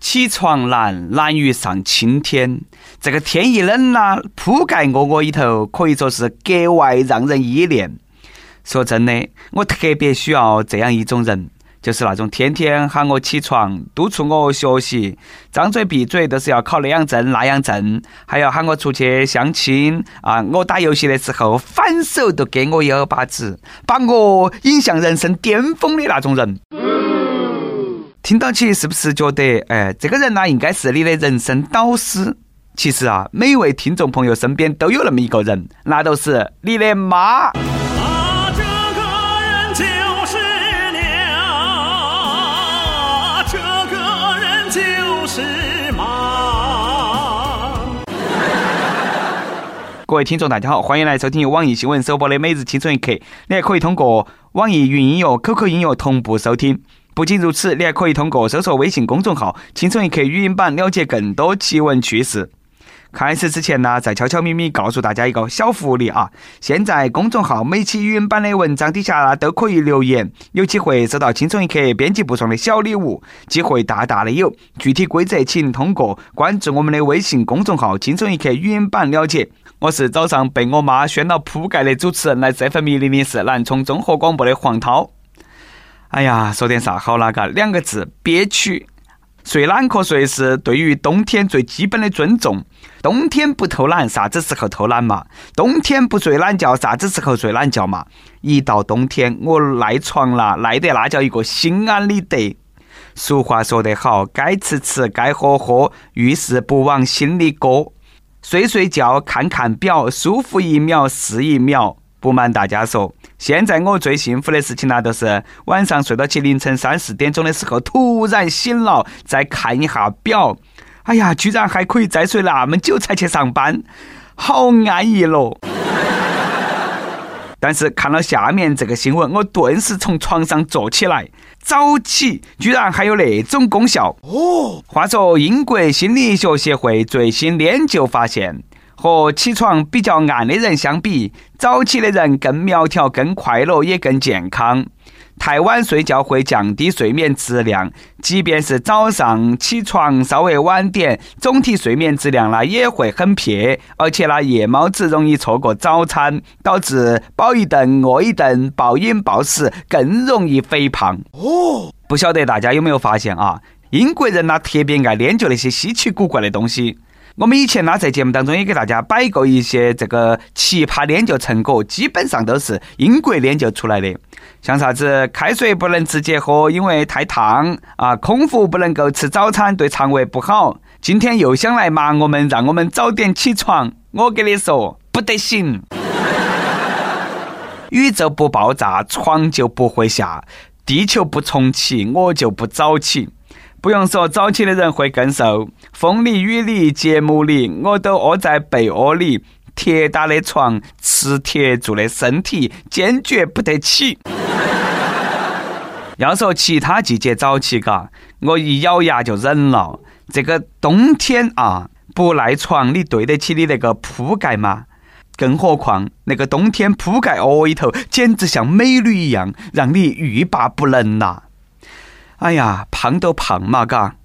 起床难，难于上青天。这个天一冷呐，铺盖窝窝里头可以说是格外让人依恋。说真的，我特别需要这样一种人，就是那种天天喊我起床、督促我学习、张嘴闭嘴都是要考那样证那样证，还要喊我出去相亲啊！我打游戏的时候反手都给我一耳巴子，把我引向人生巅峰的那种人。听到起是不是觉得，哎，这个人呢，应该是你的人生导师？其实啊，每位听众朋友身边都有那么一个人，那都是你的妈。啊，这个人就是娘，这个人就是妈。各位听众，大家好，欢迎来收听由网易新闻首播的《每日青春一刻》，你还可以通过网易云音乐、QQ 音乐同步收听。不仅如此，你还可以通过搜索微信公众号“轻松一刻”语音版了解更多奇闻趣事。开始之前呢，再悄悄咪咪告诉大家一个小福利啊！现在公众号每期语音版的文章底下都可以留言，有机会收到“轻松一刻”编辑部送的小礼物，机会大大的有。具体规则请通过关注我们的微信公众号“轻松一刻”语音版了解。我是早上被我妈掀到铺盖的主持人，来这份密令的是南充综合广播的黄涛。哎呀，说点啥好那个？两个字，憋屈。睡懒瞌睡是对于冬天最基本的尊重。冬天不偷懒，啥子时候偷懒嘛？冬天不睡懒觉，啥子时候睡懒觉嘛？一到冬天，我赖床了，赖得那叫一个心安理得。俗话说得好，该吃吃，该喝喝，遇事不往心里搁。睡睡觉，看看表，舒服一秒是一秒。不瞒大家说，现在我最幸福的事情呢，就是晚上睡到起凌晨三四点钟的时候，突然醒了，再看一下表，哎呀，居然还可以再睡那么久才去上班，好安逸咯！但是看了下面这个新闻，我顿时从床上坐起来，早起居然还有那种功效哦！话说，英国心理学协会最新研究发现。和起床比较暗的人相比，早起的人更苗条、更快乐，也更健康。太晚睡觉会降低睡眠质量，即便是早上起床稍微晚点，总体睡眠质量呢也会很撇。而且呢，夜猫子容易错过早餐，导致饱一顿饿一顿，暴饮暴食，更容易肥胖。哦，不晓得大家有没有发现啊？英国人呢特别爱研究那些稀奇古怪的东西。我们以前呢，在节目当中也给大家摆过一些这个奇葩研究成果，基本上都是英国研究出来的。像啥子开水不能直接喝，因为太烫啊；空腹不能够吃早餐，对肠胃不好。今天又想来骂我们，让我们早点起床。我跟你说，不得行。宇宙不爆炸，床就不会下；地球不重启，我就不早起。不用说，早起的人会更瘦。风里雨里节目里，我都窝在被窝里。铁打的床，磁铁做的身体，坚决不得起。要说其他季节早起，嘎，我一咬牙就忍了。这个冬天啊，不赖床，你对得起你那个铺盖吗？更何况那个冬天铺盖窝里头，简直像美女一样，让你欲罢不能呐。哎呀，胖都胖嘛，嘎！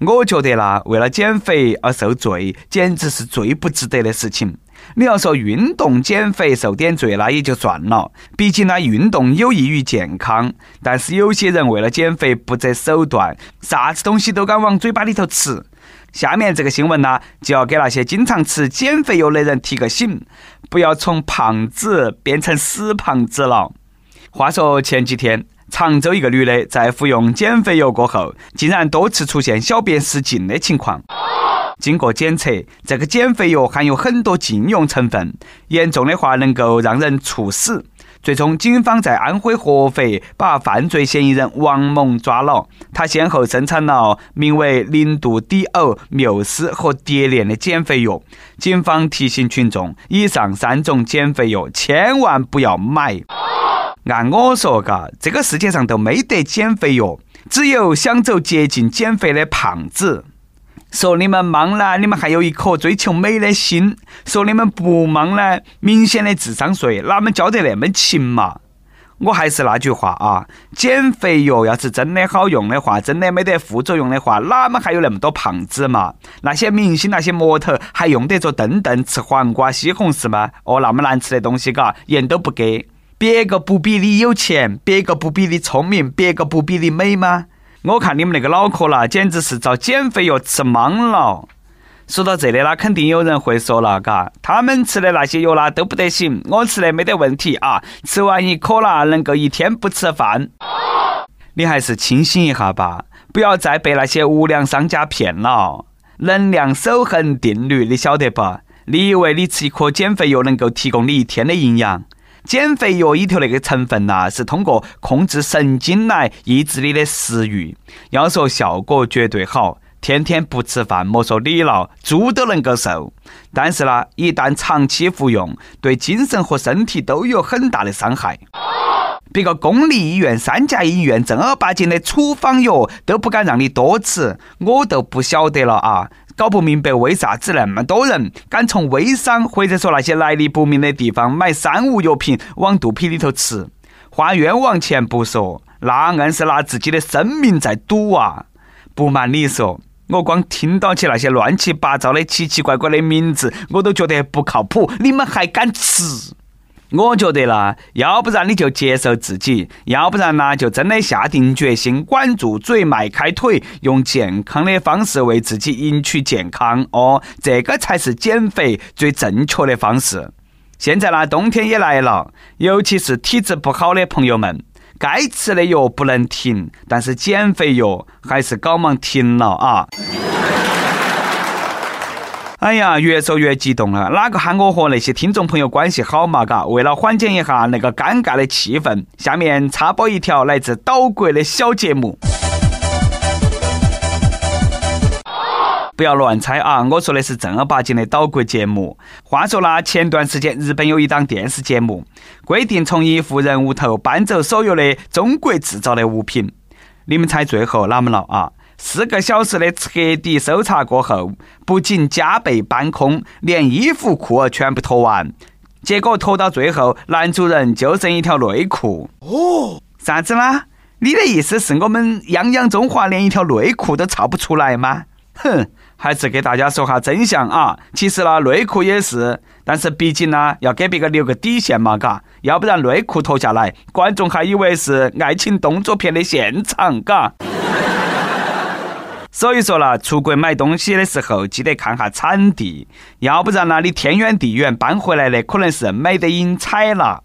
我觉得啦，为了减肥而受罪，简直是最不值得的事情。你要说运动减肥受点罪，那也就算了，毕竟呢，运动有益于健康。但是有些人为了减肥不择手段，啥子东西都敢往嘴巴里头吃。下面这个新闻呢，就要给那些经常吃减肥药的人提个醒，不要从胖子变成死胖子了。话说前几天。常州一个女的在服用减肥药过后，竟然多次出现小便失禁的情况。经过检测，这个减肥药含有很多禁用成分，严重的话能够让人猝死。最终，警方在安徽合肥把犯罪嫌疑人王某抓了。他先后生产了名为零度底欧、缪斯和蝶恋的减肥药。警方提醒群众：以上三种减肥药千万不要买。按我说，嘎，这个世界上都没得减肥药，只有想走捷径减肥的胖子。说你们忙呢，你们还有一颗追求美的心；说你们不忙呢，明显的智商税，哪们交得那么勤嘛？我还是那句话啊，减肥药要是真的好用的话，真的没得副作用的话，哪么还有那么多胖子嘛？那些明星、那些模特还用得着顿顿吃黄瓜、西红柿吗？哦，那么难吃的东西，嘎，盐都不给。别个不比你有钱，别个不比你聪明，别个不比你美吗？我看你们那个脑壳啦，简直是遭减肥药吃懵了。说到这里啦，肯定有人会说了，嘎，他们吃的那些药啦都不得行，我吃的没得问题啊，吃完一颗啦，能够一天不吃饭。你还是清醒一下吧，不要再被那些无良商家骗了。能量守恒定律你晓得不？你以为你吃一颗减肥药能够提供你一天的营养？减肥药里头那个成分呐，是通过控制神经来抑制你的食欲。要说效果绝对好。天天不吃饭，莫说你了，猪都能够瘦。但是呢，一旦长期服用，对精神和身体都有很大的伤害。别个公立医院、三甲医院正儿八经的处方药都不敢让你多吃，我都不晓得了啊！搞不明白为啥子那么多人敢从微商或者说那些来历不明的地方买三无药品往肚皮里头吃，花冤枉钱不说，那硬是拿自己的生命在赌啊！不瞒你说。我光听到起那些乱七八糟的奇奇怪怪的名字，我都觉得不靠谱。你们还敢吃？我觉得啦，要不然你就接受自己，要不然呢就真的下定决心，管住嘴，迈开腿，用健康的方式为自己赢取健康。哦，这个才是减肥最正确的方式。现在呢，冬天也来了，尤其是体质不好的朋友们。该吃的药不能停，但是减肥药还是搞忙停了啊！哎呀，越说越激动了。哪个喊我和那些听众朋友关系好嘛？嘎，为了缓解一下那个尴尬的气氛，下面插播一条来自岛国的小节目。不要乱猜啊！我说的是正儿八经的岛国节目。话说啦，前段时间日本有一档电视节目，规定从一户人屋头搬走所有的中国制造的物品。你们猜最后哪么了啊？四个小时的彻底搜查过后，不仅家被搬空，连衣服裤儿全部脱完。结果脱到最后，男主人就剩一条内裤。哦，啥子啦？你的意思是我们泱泱中华连一条内裤都造不出来吗？哼！还是给大家说下真相啊！其实呢，内裤也是，但是毕竟呢，要给别个留个底线嘛，嘎，要不然内裤脱下来，观众还以为是爱情动作片的现场，嘎。所以说啦，出国买东西的时候，记得看下产地，要不然呢，你天远地远搬回来的，可能是美得英彩了。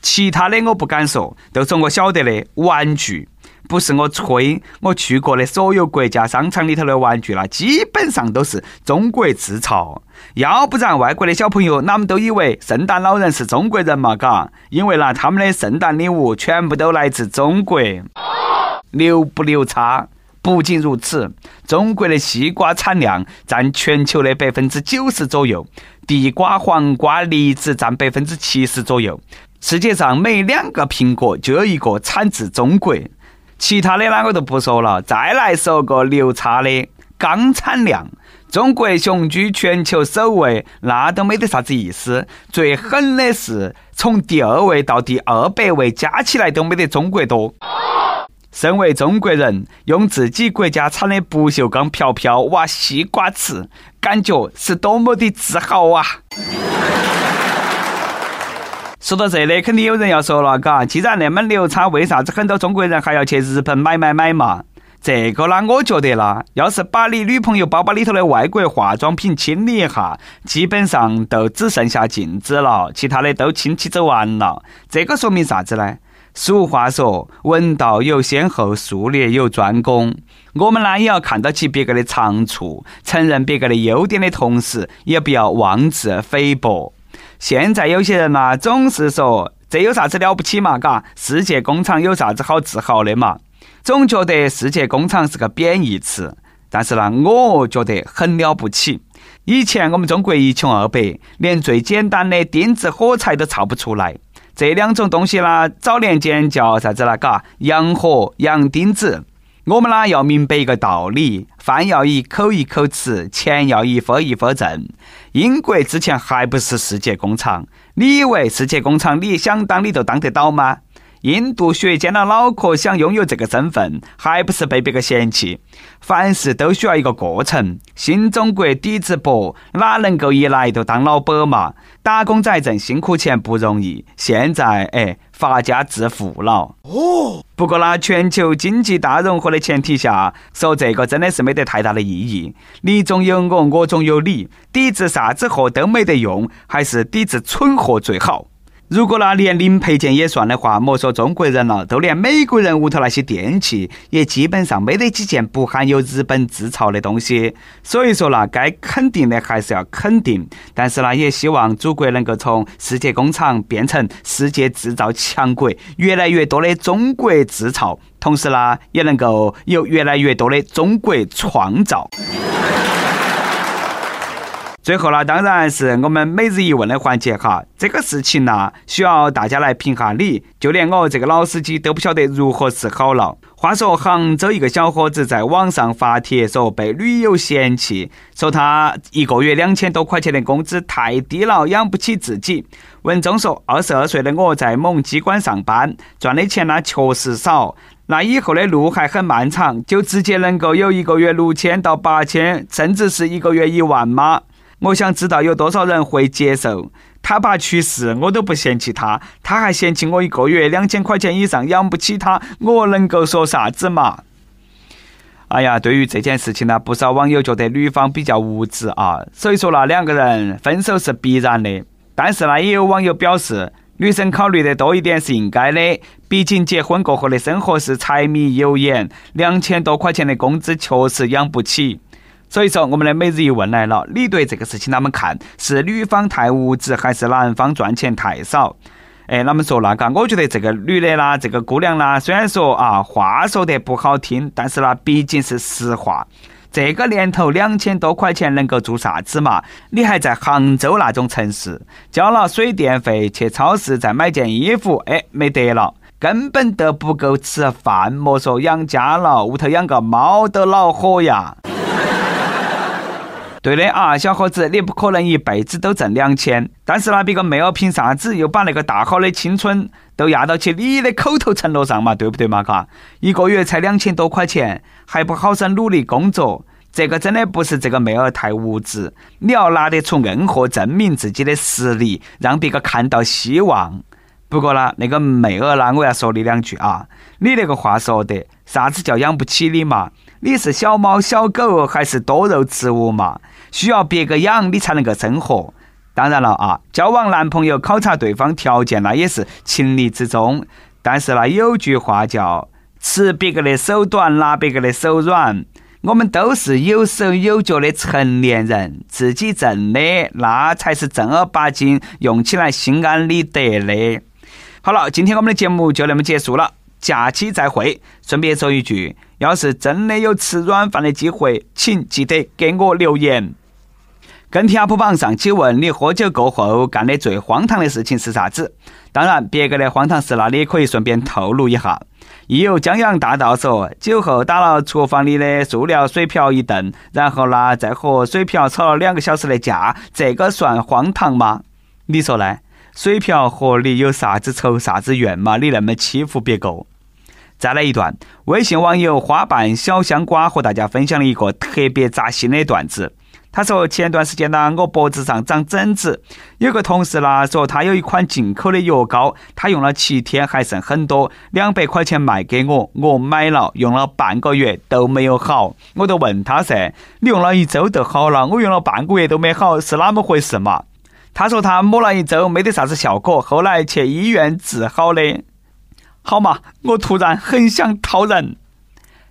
其他的我不敢说，都是我晓得的玩具。不是我吹，我去过的所有国家商场里头的玩具啦，基本上都是中国制造。要不然外国的小朋友哪们都以为圣诞老人是中国人嘛？嘎，因为呢，他们的圣诞礼物全部都来自中国。牛不牛叉？不仅如此，中国的西瓜产量占全球的百分之九十左右，地瓜、黄瓜、梨子占百分之七十左右。世界上每两个苹果就有一个产自中国。其他的哪个都不说了，再来说个牛叉的钢产量，中国雄居全球首位，那都没得啥子意思。最狠的是，从第二位到第二百位加起来都没得中国多。身为中国人，用自己国家产的不锈钢瓢瓢挖西瓜吃，感觉是多么的自豪啊！说到这里，肯定有人要说了，嘎，既然那么牛叉，为啥子很多中国人还要去日本买买买嘛？这个呢，我觉得啦，要是把你女朋友包包里头的外国化妆品清理一下，基本上都只剩下镜子了，其他的都清起走完了。这个说明啥子呢？俗话说，文道有先后，术业有专攻。我们呢，也要看到起别个的长处，承认别个的优点的同时，也不要妄自菲薄。现在有些人呢，总是说这有啥子了不起嘛？嘎，世界工厂有啥子好自豪的嘛？总觉得世界工厂是个贬义词，但是呢，我觉得很了不起。以前我们中国一穷二白，连最简单的钉子、火柴都造不出来。这两种东西呢，早年间叫啥子了？嘎，洋火、洋钉子。我们呢要明白一个道理：饭要一口一口吃，钱要一分一分挣。英国之前还不是世界工厂，你以为世界工厂你想当你就当得到吗？印度学尖了脑壳想拥有这个身份，还不是被别个嫌弃？凡事都需要一个过程。新中国底子薄，哪能够一来就当老板嘛？打工仔挣辛苦钱不容易，现在哎，发家致富了。哦。不过呢，全球经济大融合的前提下，说这个真的是没得太大的意义。你中有我，我中有你，抵制啥子货都没得用，还是抵制蠢货最好。如果那连零配件也算的话，莫说中国人了，就连美国人屋头那些电器，也基本上没得几件不含有日本制造的东西。所以说呢，该肯定的还是要肯定，但是呢，也希望祖国能够从世界工厂变成世界制造强国，越来越多的中国制造，同时呢，也能够有越来越多的中国创造。最后呢，当然是我们每日一问的环节哈。这个事情呢，需要大家来评下理。就连我这个老司机都不晓得如何是好了。话说，杭州一个小伙子在网上发帖说被女友嫌弃，说他一个月两千多块钱的工资太低了，养不起自己。文中说，二十二岁的我在某机关上班，赚的钱呢确实少。那以后的路还很漫长，就直接能够有一个月六千到八千，甚至是一个月一万吗？我想知道有多少人会接受他爸去世，我都不嫌弃他，他还嫌弃我一个月两千块钱以上养不起他，我能够说啥子嘛？哎呀，对于这件事情呢，不少网友觉得女方比较无知啊，所以说呢，两个人分手是必然的。但是呢，也有网友表示，女生考虑的多一点是应该的，毕竟结婚过后的生活是柴米油盐，两千多块钱的工资确实养不起。所以说，我们的每日一问来了，你对这个事情啷么看？是女方太物质，还是男方赚钱太少？哎，啷么说那个？我觉得这个女的啦，这个姑娘啦，虽然说啊话说得不好听，但是呢，毕竟是实话。这个年头，两千多块钱能够做啥子嘛？你还在杭州那种城市，交了水电费，去超市再买件衣服，哎，没得了，根本都不够吃饭，莫说养家了，屋头养个猫都恼火呀。对的啊，小伙子，你不可能一辈子都挣两千，但是呢，别个妹儿凭啥子又把那个大好的青春都压到起你的口头承诺上嘛？对不对嘛？嘎，一个月才两千多块钱，还不好生努力工作，这个真的不是这个妹儿太无知，你要拿得出硬货证明自己的实力，让别个看到希望。不过呢，那个妹儿呢，我要说你两句啊，你那个话说的，啥子叫养不起你嘛？你是小猫小狗还是多肉植物嘛？需要别个养你才能够生活。当然了啊，交往男朋友考察对方条件那也是情理之中。但是呢，有句话叫“吃别个的手短，拿别个的手软”。我们都是有手有脚的成年人，自己挣的那才是正儿八经用起来心安理得的。好了，今天我们的节目就那么结束了。假期再会，顺便说一句，要是真的有吃软饭的机会，请记得给我留言。跟帖 UP 榜上期问你喝酒过后干的最荒唐的事情是啥子？当然，别个的荒唐事，那你也可以顺便透露一下。亦有江洋大盗说，酒后打了厨房里的塑料水瓢一顿，然后呢，再和水瓢吵了两个小时的架，这个算荒唐吗？你说呢？水瓢和你有啥子仇啥子怨嘛？你那么欺负别个？再来一段，微信网友花瓣小香瓜和大家分享了一个特别扎心的段子。他说：前段时间呢，我脖子上长疹子，有个同事呢说他有一款进口的药膏，他用了七天还剩很多，两百块钱卖给我，我买了，用了半个月都没有好，我就问他噻，你用了一周就好了，我用了半个月都没好，是哪么回事嘛？他说他抹了一周没得啥子效果，后来去医院治好的。好嘛，我突然很想掏人。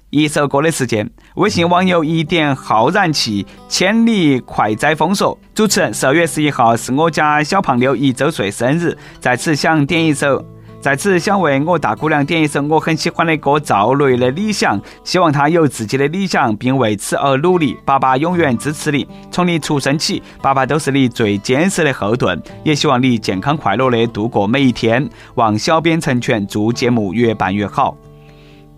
一首歌的时间，微信网友一点浩然气，千里快哉风说。主持人，十二月十一号是我家小胖妞一周岁生日，在此想点一首，在此想为我大姑娘点一首我很喜欢的歌，赵雷的理想，希望她有自己的理想，并为此而努力。爸爸永远支持你，从你出生起，爸爸都是你最坚实的后盾，也希望你健康快乐的度过每一天。望小编成全，祝节目越办越好。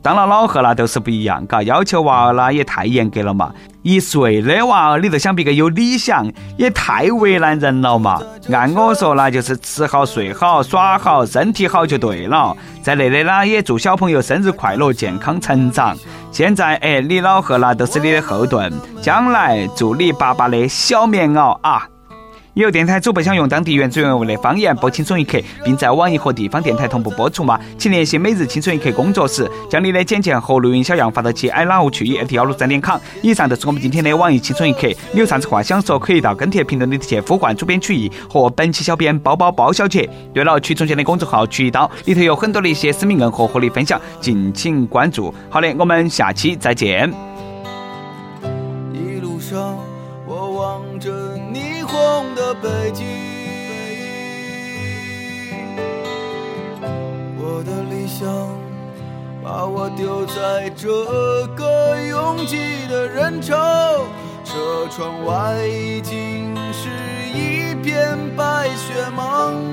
当了老贺了都是不一样，嘎，要求娃儿啦也太严格了嘛。一岁的娃儿，你都想别个有理想，也太为难人了嘛。按我说那，就是吃好、睡好、耍好，身体好就对了。在内的呢，也祝小朋友生日快乐、健康成长。现在哎，你老贺啦都是你的后盾，将来祝你爸爸的小棉袄啊！有电台主播想用当地原汁原味的方言播《青春一刻》，并在网易和地方电台同步播出吗？请联系每日《青春一刻》工作室，将你的简介和录音小样发到其 i love 去 at 幺六三点 com。以上就是我们今天的网易《青春一刻》，你有啥子话想说，可以到跟帖评论里头去呼唤主编曲艺和本期小编包包包小姐。对了，曲中间的公众号曲一刀里头有很多的一些私密硬货和你分享，敬请关注。好的，我们下期再见。一路上，北京，我的理想把我丢在这个拥挤的人潮，车窗外已经是一片白雪茫茫，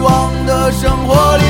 往的生活里。